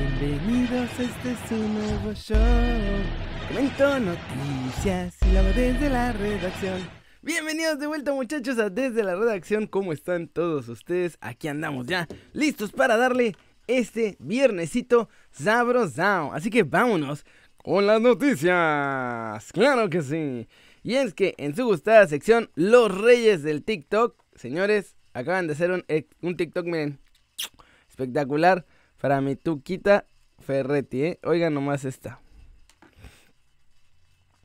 Bienvenidos, este es un nuevo show. Comento noticias y lo desde la redacción. Bienvenidos de vuelta muchachos a Desde la Redacción. ¿Cómo están todos ustedes? Aquí andamos ya, listos para darle este viernesito sabrosao. Así que vámonos con las noticias. Claro que sí. Y es que en su gustada sección, los reyes del TikTok, señores, acaban de hacer un, eh, un TikTok, miren, espectacular para mi Tuquita Ferretti, ¿eh? Oigan nomás esta.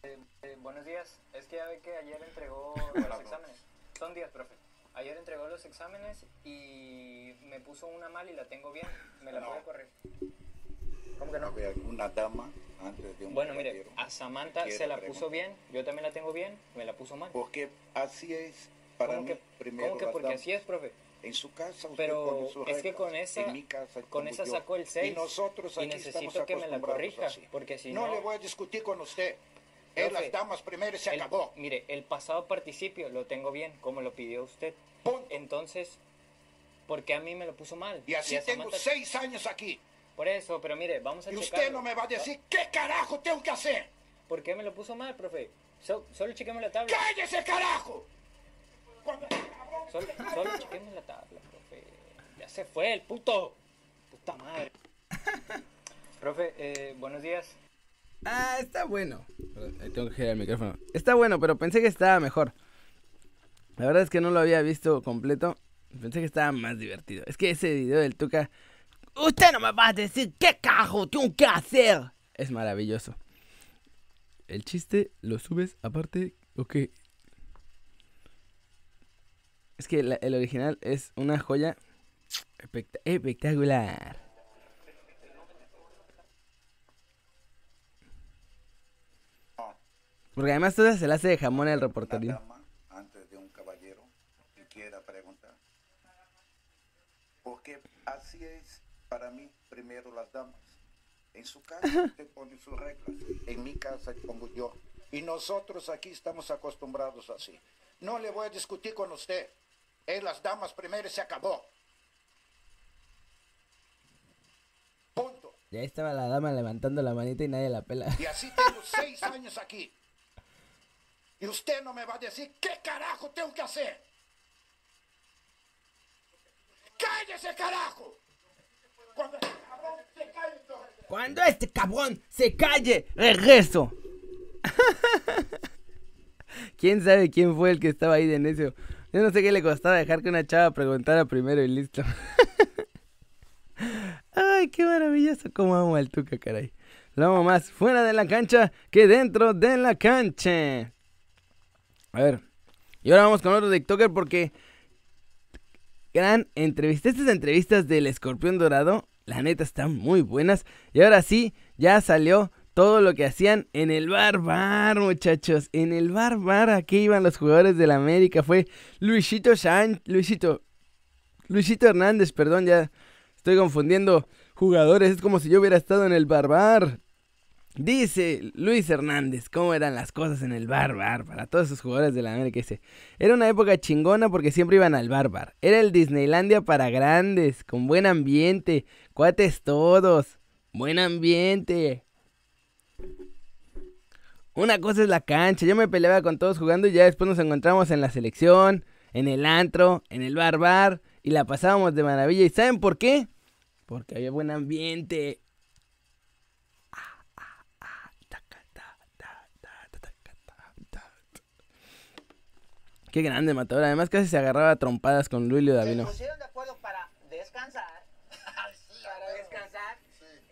Eh, eh, buenos días. Es que ya ve que ayer entregó los exámenes. Son días, profe. Ayer entregó los exámenes y me puso una mal y la tengo bien. ¿Me la No. puede correr? ¿Cómo que no? Había una dama antes de un Bueno, mire, a Samantha se la preguntar. puso bien. Yo también la tengo bien. Me la puso mal. Porque así es para ¿Cómo mí que, primero cómo que porque damas. así es, profe? En su casa usted Pero pone sus es que reglas. con esa- en mi casa con esa yo. sacó el seis. Y nosotros Y aquí necesito estamos que me la corrija, así. porque si no no- le voy a discutir con usted. Profe, las damas primero y se El- acabó. Mire, el pasado participio lo tengo bien, como lo pidió usted. Punto. Entonces, ¿por qué a mí me lo puso mal? Y así a tengo Samantha- seis años aquí. Por eso, pero mire, vamos a Y checarlo. usted no me va a decir qué carajo tengo que hacer. ¿Por qué me lo puso mal, profe? So- solo chequemos la tabla. ¡Cállese, carajo! Cuando- Solo, solo chequemos la tabla, profe. Ya se fue el puto. Puta madre. profe, eh, buenos días. Ah, está bueno. Ahí tengo que girar el micrófono. Está bueno, pero pensé que estaba mejor. La verdad es que no lo había visto completo. Pensé que estaba más divertido. Es que ese video del Tuca. Usted no me va a decir qué cajo tengo que hacer. Es maravilloso. El chiste lo subes aparte o qué? Es que la- el original es una joya especta- espectacular. Porque además toda se la hace de jamón el reporterín. antes de un caballero y quiera preguntar. Porque así es para mí primero las damas. En su casa usted pone sus reglas, en mi casa pongo yo. Y nosotros aquí estamos acostumbrados así. No le voy a discutir con usted. Es las damas primero y se acabó. Punto. Y ahí estaba la dama levantando la manita y nadie la pela. Y así tengo seis años aquí. Y usted no me va a decir qué carajo tengo que hacer. ¡Cállese, carajo! Cuando este cabrón se calle, entonces- Cuando este cabrón se calle, regreso. ¿Quién sabe quién fue el que estaba ahí de necio? Yo no sé qué le costaba dejar que una chava preguntara primero y listo. Ay, qué maravilloso. Cómo amo al Tuca, caray. Lo amo más fuera de la cancha que dentro de la cancha. A ver. Y ahora vamos con otro TikToker porque gran entrevista. Estas entrevistas del escorpión dorado, la neta, están muy buenas. Y ahora sí, ya salió todo lo que hacían en el bar bar, muchachos. En el bar bar, aquí iban los jugadores del América. Fue Luisito San, Luisito, Luisito Hernández, perdón, ya estoy confundiendo jugadores. Es como si yo hubiera estado en el bar bar. Dice Luis Hernández, cómo eran las cosas en el bar bar para todos esos jugadores de la América. Era una época chingona porque siempre iban al bar bar. Era el Disneylandia para grandes, con buen ambiente, cuates todos, buen ambiente. Una cosa es la cancha, yo me peleaba con todos jugando y ya después nos encontramos en la selección, en el antro, en el bar bar y la pasábamos de maravilla. ¿Y saben por qué? Porque había buen ambiente. Qué grande matador. Además casi se agarraba a trompadas con Luilio Se Davino. pusieron de acuerdo para descansar. para descansar.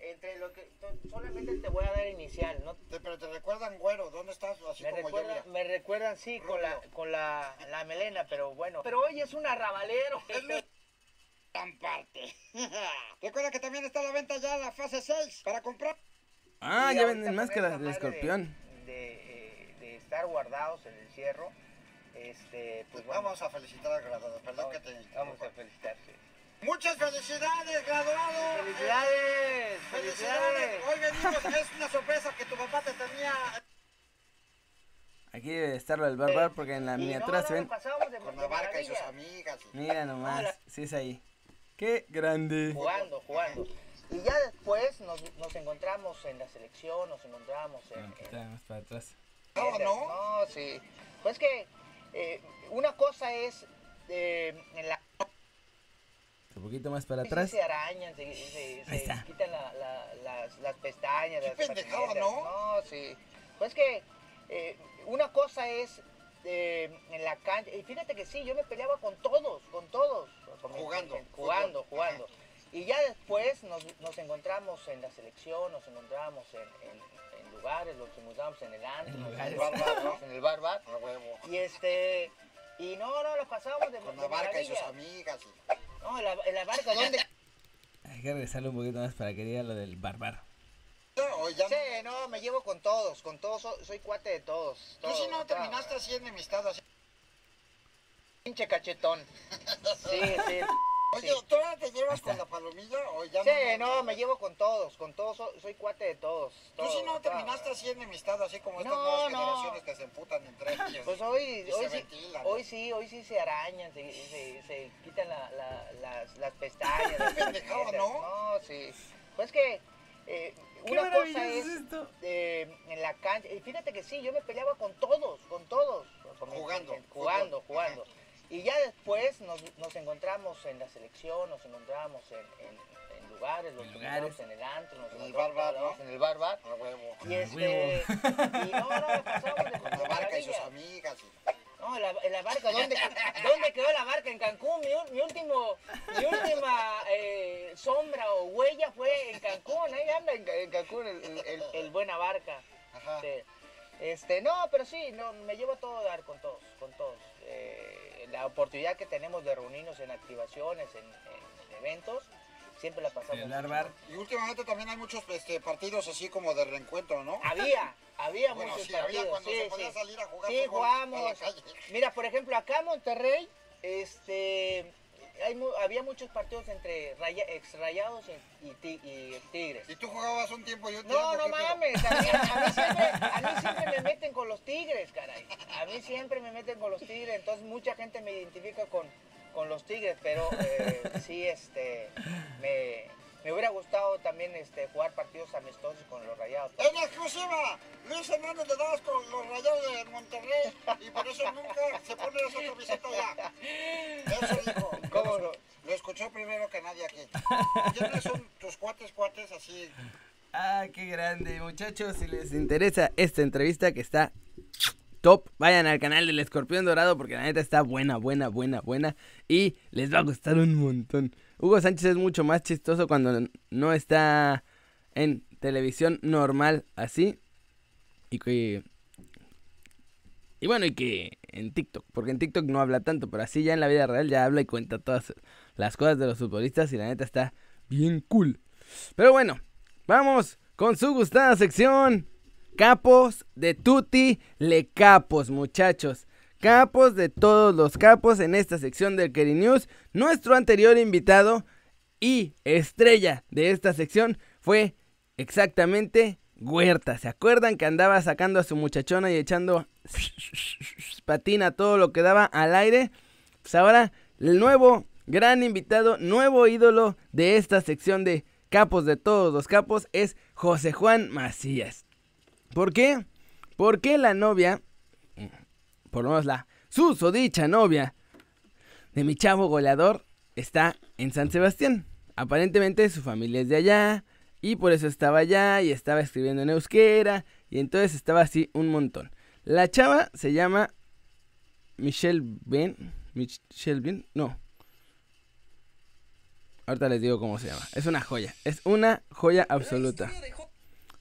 Entre lo que to- solamente te voy a dar inicial, ¿no? Te- pero te recuerdan, güero, ¿dónde estás? Así Me como yo, mira. me recuerdan sí con la con la, la melena, pero bueno. Pero hoy es un arrabalero. Gran parte. Recuerda que también está a la venta ya la fase 6 para comprar. Ah, Y ya venden máscaras esta de madre escorpión. De, eh, de estar guardados en el cierro. Este, pues bueno, Vamos a felicitar al graduado, perdón que te... vamos a felicitarse. Muchas felicidades, graduado. ¡Felicidades! Eh, felicidades. Hoy venimos, es una sorpresa que tu papá te tenía Aquí debe de estarlo el barbar porque en la miniatura no, se ven. con la barca y sus amigas. Mira nomás, sí es ahí. Qué grande. jugando, jugando. Y ya después nos, nos encontramos en la selección, nos encontramos en... En- está más para atrás. No, no. No, sí. Pues que eh, una cosa es eh, en la Un poquito más para sí atrás. se arañan, se, quitan la- la- las, las pestañas. Qué las pendejada. ¿no? No, sí. Pues que eh, una cosa es eh, en la cancha. Y fíjate que sí, yo me peleaba con todos, con todos. con Jugando, jugando, fútbol. jugando. Y ya después nos, nos encontramos en la selección, nos encontramos en, en- en lugares, nos encontramos en el antro, En lugares. encontramos en el bar bar. Y este. Y no, no, lo pasábamos de, Con de la barca y sus amigas. y- No, en la, la barca, ¿dónde? Hay que regresarle un poquito más para que diga lo del bárbaro. O ya Sí, no, me llevo con todos, con todos, soy, soy cuate de todos. Tú sí no terminaste así enemistad así. Pinche cachetón. Sí, sí. Oye, Sí. ¿todavía te llevas con la ya Sí, no, me llevo con todos, con todos, soy, soy cuate de todos. Tú sí todos, no toda- terminaste así enemistad, así como estas No, nuevas no. generaciones que se emputan entre ellos. Pues hoy, hoy, se sí, ventilan. hoy sí, hoy sí se arañan, se, se, se quitan la, la- las, las pestañas. las patinetas. ¿no? No, sí. Pues que eh, ¡Qué una cosa es es esto! eh, en la cancha. Y fíjate que sí, yo me peleaba con todos, con todos. con mi- Jugando, jugando, jugando. Y ya después nos, nos encontramos en la selección, nos encontramos en, en- en lugares, nos En lugares. en el antro, nos En el ¿no? en el bar bar. Huevo. Y este, huevo. y no, pasamos de, Con la barca y sus amigas. y- No, la, la barca, ¿dónde, ¿dónde quedó la barca? En Cancún, mi, mi último, mi última eh, sombra o huella fue en Cancún, ahí anda en, Ca- en Cancún el, el, el- buena barca. Ajá. Este, no, pero sí, no, me llevo todo a dar con todos, con todos. Eh, la oportunidad que tenemos de reunirnos en activaciones, en, en eventos, siempre la pasamos. Y últimamente también hay muchos este, partidos así como de reencuentro, ¿no? Había, había Bueno, muchos sí, había partidos. cuando sí, se podía sí. salir a jugar Sí, fútbol a la jugamos. calle. Mira, por ejemplo, acá en Monterrey, este, hay, mu- había muchos partidos entre raya, ex rayados y, y ti- y tigres. Y tú jugabas un tiempo y un No, no mames, a mí, a mí siempre, a mí siempre me meten con los tigres, caray. A mí siempre me meten con los tigres, entonces mucha gente me identifica con, con los tigres, pero eh, sí, este, me, me hubiera gustado también este, jugar partidos amistosos con los rayados. En exclusiva, Luis Hernández le dabas con los rayados de Monterrey y por eso nunca se pone esa camiseta ya. Eso dijo. ¿Cómo lo, no? lo escuchó primero que nadie aquí. ¿Quiénes son tus cuates cuates así? Ah, qué grande, muchachos. Si les interesa esta entrevista que está top, vayan al canal del Escorpión Dorado porque la neta está buena, buena, buena, buena. Y les va a gustar un montón. Hugo Sánchez es mucho más chistoso cuando no está en televisión normal así. Y que. Y bueno, y que en TikTok, porque en TikTok no habla tanto, pero así ya en la vida real ya habla y cuenta todas las cosas de los futbolistas y la neta está bien cool. Pero bueno, Vamos con su gustada sección. Capos de Tutti Le Capos, muchachos. Capos de todos los capos en esta sección del Keri News. Nuestro anterior invitado y estrella de esta sección fue exactamente Huerta. ¿Se acuerdan que andaba sacando a su muchachona y echando patina todo lo que daba al aire? Pues ahora el nuevo gran invitado, nuevo ídolo de esta sección de capos de todos los capos es José Juan Macías. ¿Por qué? Porque la novia, por lo menos la susodicha novia de mi chavo goleador está en San Sebastián. Aparentemente su familia es de allá y por eso estaba allá y estaba escribiendo en euskera y entonces estaba así un montón. La chava se llama Michelle Ben, Michelle Ben, no. Ahorita les digo cómo se llama. Es una joya, es una joya absoluta.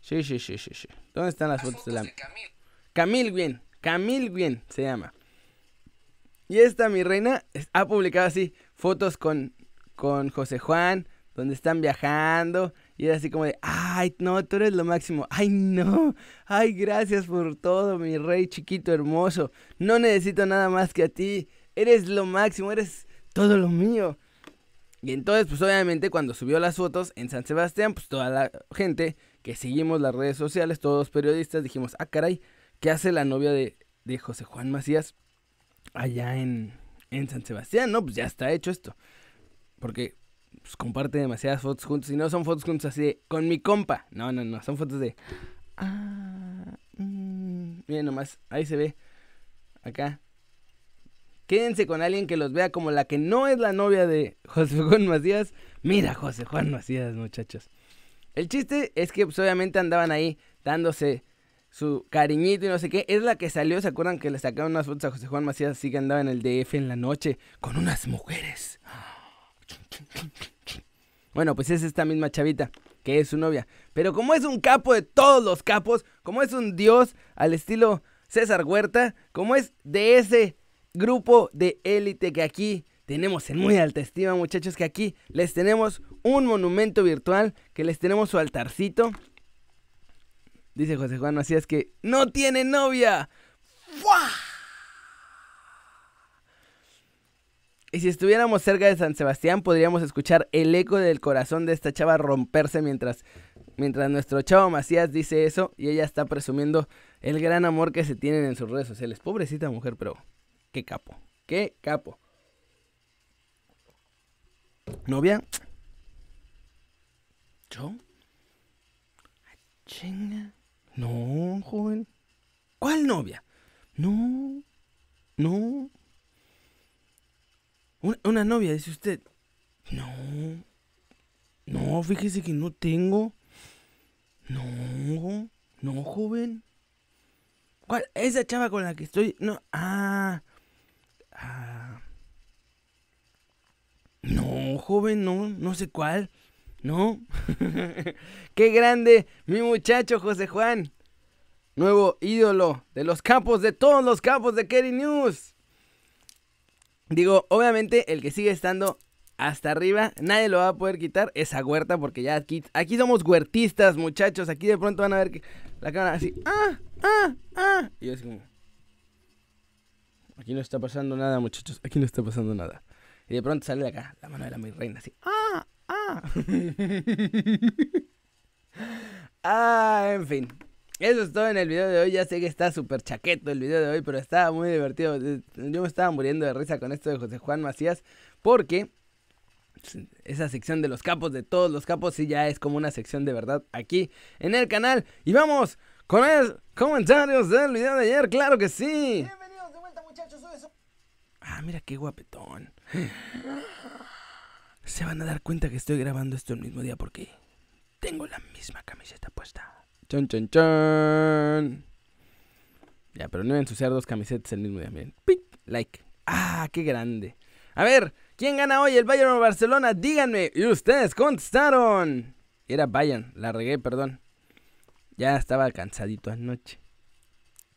Sí, sí, sí, sí, sí. ¿Dónde están las fotos de la Camil Bien, Camil Bien se llama. Y esta, mi reina, ha publicado así fotos con, con José Juan, donde están viajando. Y es así como de, ay, no, tú eres lo máximo. Ay, no. Ay, gracias por todo, mi rey chiquito hermoso. No necesito nada más que a ti. Eres lo máximo, eres todo lo mío. Y entonces, pues obviamente cuando subió las fotos en San Sebastián, pues toda la gente que seguimos las redes sociales, todos los periodistas, dijimos, ah, caray, ¿qué hace la novia de, de José Juan Macías allá en, en San Sebastián? No, pues ya está hecho esto. Porque pues, comparte demasiadas fotos juntos. Y no son fotos juntos así de, con mi compa. No, no, no. Son fotos de. Ah, mm, miren nomás, ahí se ve. Acá. Quédense con alguien que los vea como la que no es la novia de José Juan Macías. Mira, José Juan Macías, muchachos. El chiste es que pues, obviamente andaban ahí dándose su cariñito y no sé qué. Es la que salió, ¿se acuerdan que le sacaron unas fotos a José Juan Macías así que andaba en el DF en la noche con unas mujeres? Bueno, pues es esta misma chavita que es su novia. Pero como es un capo de todos los capos, como es un dios al estilo César Huerta, como es de ese grupo de élite que aquí tenemos en muy alta estima, muchachos, que aquí les tenemos un monumento virtual, que les tenemos su altarcito. Dice José Juan es que no tiene novia. Y si estuviéramos cerca de San Sebastián, podríamos escuchar el eco del corazón de esta chava romperse mientras, mientras nuestro chavo Macías dice eso y ella está presumiendo el gran amor que se tienen en sus redes sociales. Pobrecita mujer, pero qué capo, qué capo. ¿Novia? ¿Yo? Chinga. No, joven. ¿Cuál novia? No, no. Una, novia, dice usted. No. No, fíjese que no tengo. No. No, joven. ¿Cuál? Esa chava con la que estoy. No. Ah. Ah. No, joven, no. No sé cuál. No. Qué grande, mi muchacho José Juan. Nuevo ídolo de los campos, de todos los campos de Kerry News. Digo, obviamente el que sigue estando hasta arriba, nadie lo va a poder quitar esa huerta porque ya aquí, aquí somos huertistas, muchachos. Aquí de pronto van a ver que la cámara así, ah, ah, ah. Y yo así como, aquí no está pasando nada, muchachos, aquí no está pasando nada. Y de pronto sale de acá la mano de la mi reina así, ah, ah. ah, en fin. Eso es todo en el video de hoy. Ya sé que está súper chaqueto el video de hoy, pero estaba muy divertido. Yo me estaba muriendo de risa con esto de José Juan Macías, porque esa sección de los capos, de todos los capos, sí ya es como una sección de verdad aquí en el canal. Y vamos con los comentarios del video de ayer, claro que sí. Bienvenidos de vuelta, muchachos. Ah, mira qué guapetón. Se van a dar cuenta que estoy grabando esto el mismo día porque tengo la misma camiseta puesta. Chon, chon, chon. Ya, pero no ensuciar dos camisetas el mismo día. Miren. Pic, like. Ah, qué grande. A ver, ¿quién gana hoy, el Bayern o Barcelona? Díganme. Y ustedes contestaron. Era Bayern, la regué, perdón. Ya estaba cansadito anoche.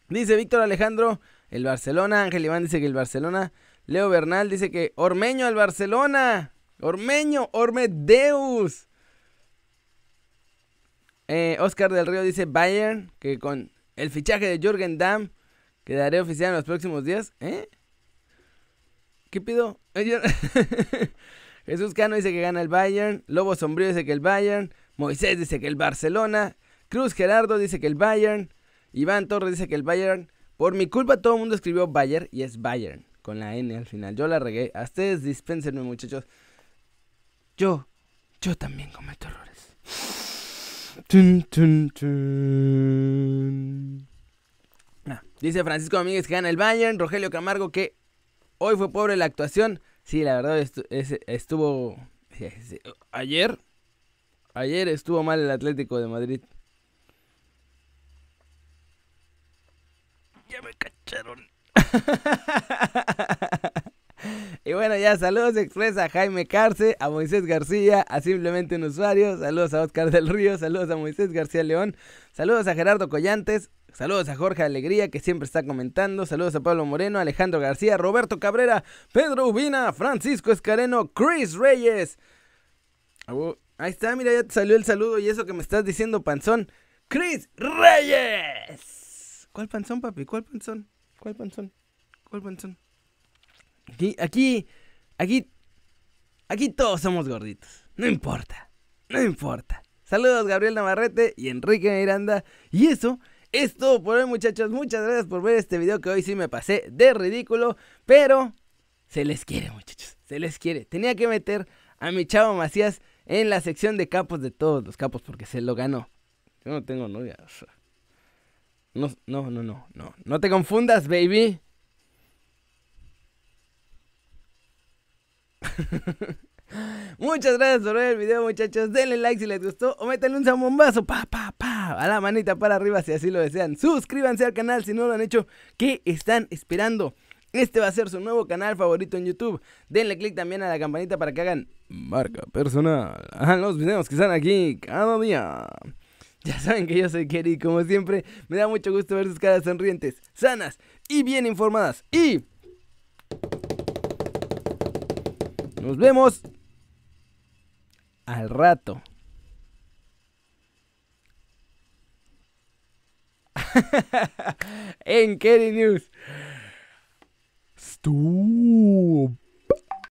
Dice Víctor Alejandro, el Barcelona. Ángel Iván dice que el Barcelona. Leo Bernal dice que Ormeño al Barcelona. Ormeño, Ormedeus. Eh, Oscar del Río dice Bayern, que con el fichaje de Jürgen Damm quedaré oficial en los próximos días. ¿Eh? ¿Qué pido? Jesús Cano dice que gana el Bayern. Lobo Sombrío dice que el Bayern. Moisés dice que el Barcelona. Cruz Gerardo dice que el Bayern. Iván Torres dice que el Bayern. Por mi culpa todo el mundo escribió Bayern y es Bayern. Con la N al final. Yo la regué. A ustedes dispénsenme muchachos. Yo, yo también cometo errores. Ah, dice Francisco Domínguez que gana el Bayern. Rogelio Camargo que hoy fue pobre la actuación. Sí, la verdad estuvo... Ayer... Ayer estuvo mal el Atlético de Madrid. Ya me cacharon. Y bueno, ya saludos expresa a Jaime Carce, a Moisés García, a Simplemente un Usuario, saludos a Oscar del Río, saludos a Moisés García León, saludos a Gerardo Collantes, saludos a Jorge Alegría que siempre está comentando, saludos a Pablo Moreno, Alejandro García, Roberto Cabrera, Pedro Ubina, Francisco Escareno, Chris Reyes. ahí está, mira, ya te salió el saludo y eso que me estás diciendo, panzón. Chris Reyes. ¿Cuál panzón, papi? ¿Cuál panzón? ¿Cuál panzón? ¿Cuál panzón? Aquí, aquí, aquí, aquí todos somos gorditos. No importa, no importa. Saludos Gabriel Navarrete y Enrique Miranda. Y eso es todo por hoy muchachos. Muchas gracias por ver este video que hoy sí me pasé de ridículo. Pero se les quiere muchachos, se les quiere. Tenía que meter a mi chavo Macías en la sección de capos de todos los capos porque se lo ganó. Yo no tengo novia. No, no, no, no, no. No te confundas, baby. Muchas gracias por ver el video, muchachos. Denle like si les gustó o métanle un zambombazo, pa, pa, pa, a la manita para arriba si así lo desean. Suscríbanse al canal si no lo han hecho. ¿Qué están esperando? Este va a ser su nuevo canal favorito en YouTube. Denle click también a la campanita para que hagan marca personal los videos que están aquí cada día. Ya saben que yo soy Kerry como siempre me da mucho gusto ver sus caras sonrientes, sanas y bien informadas. Y nos vemos al rato. en Kerry News. Stop.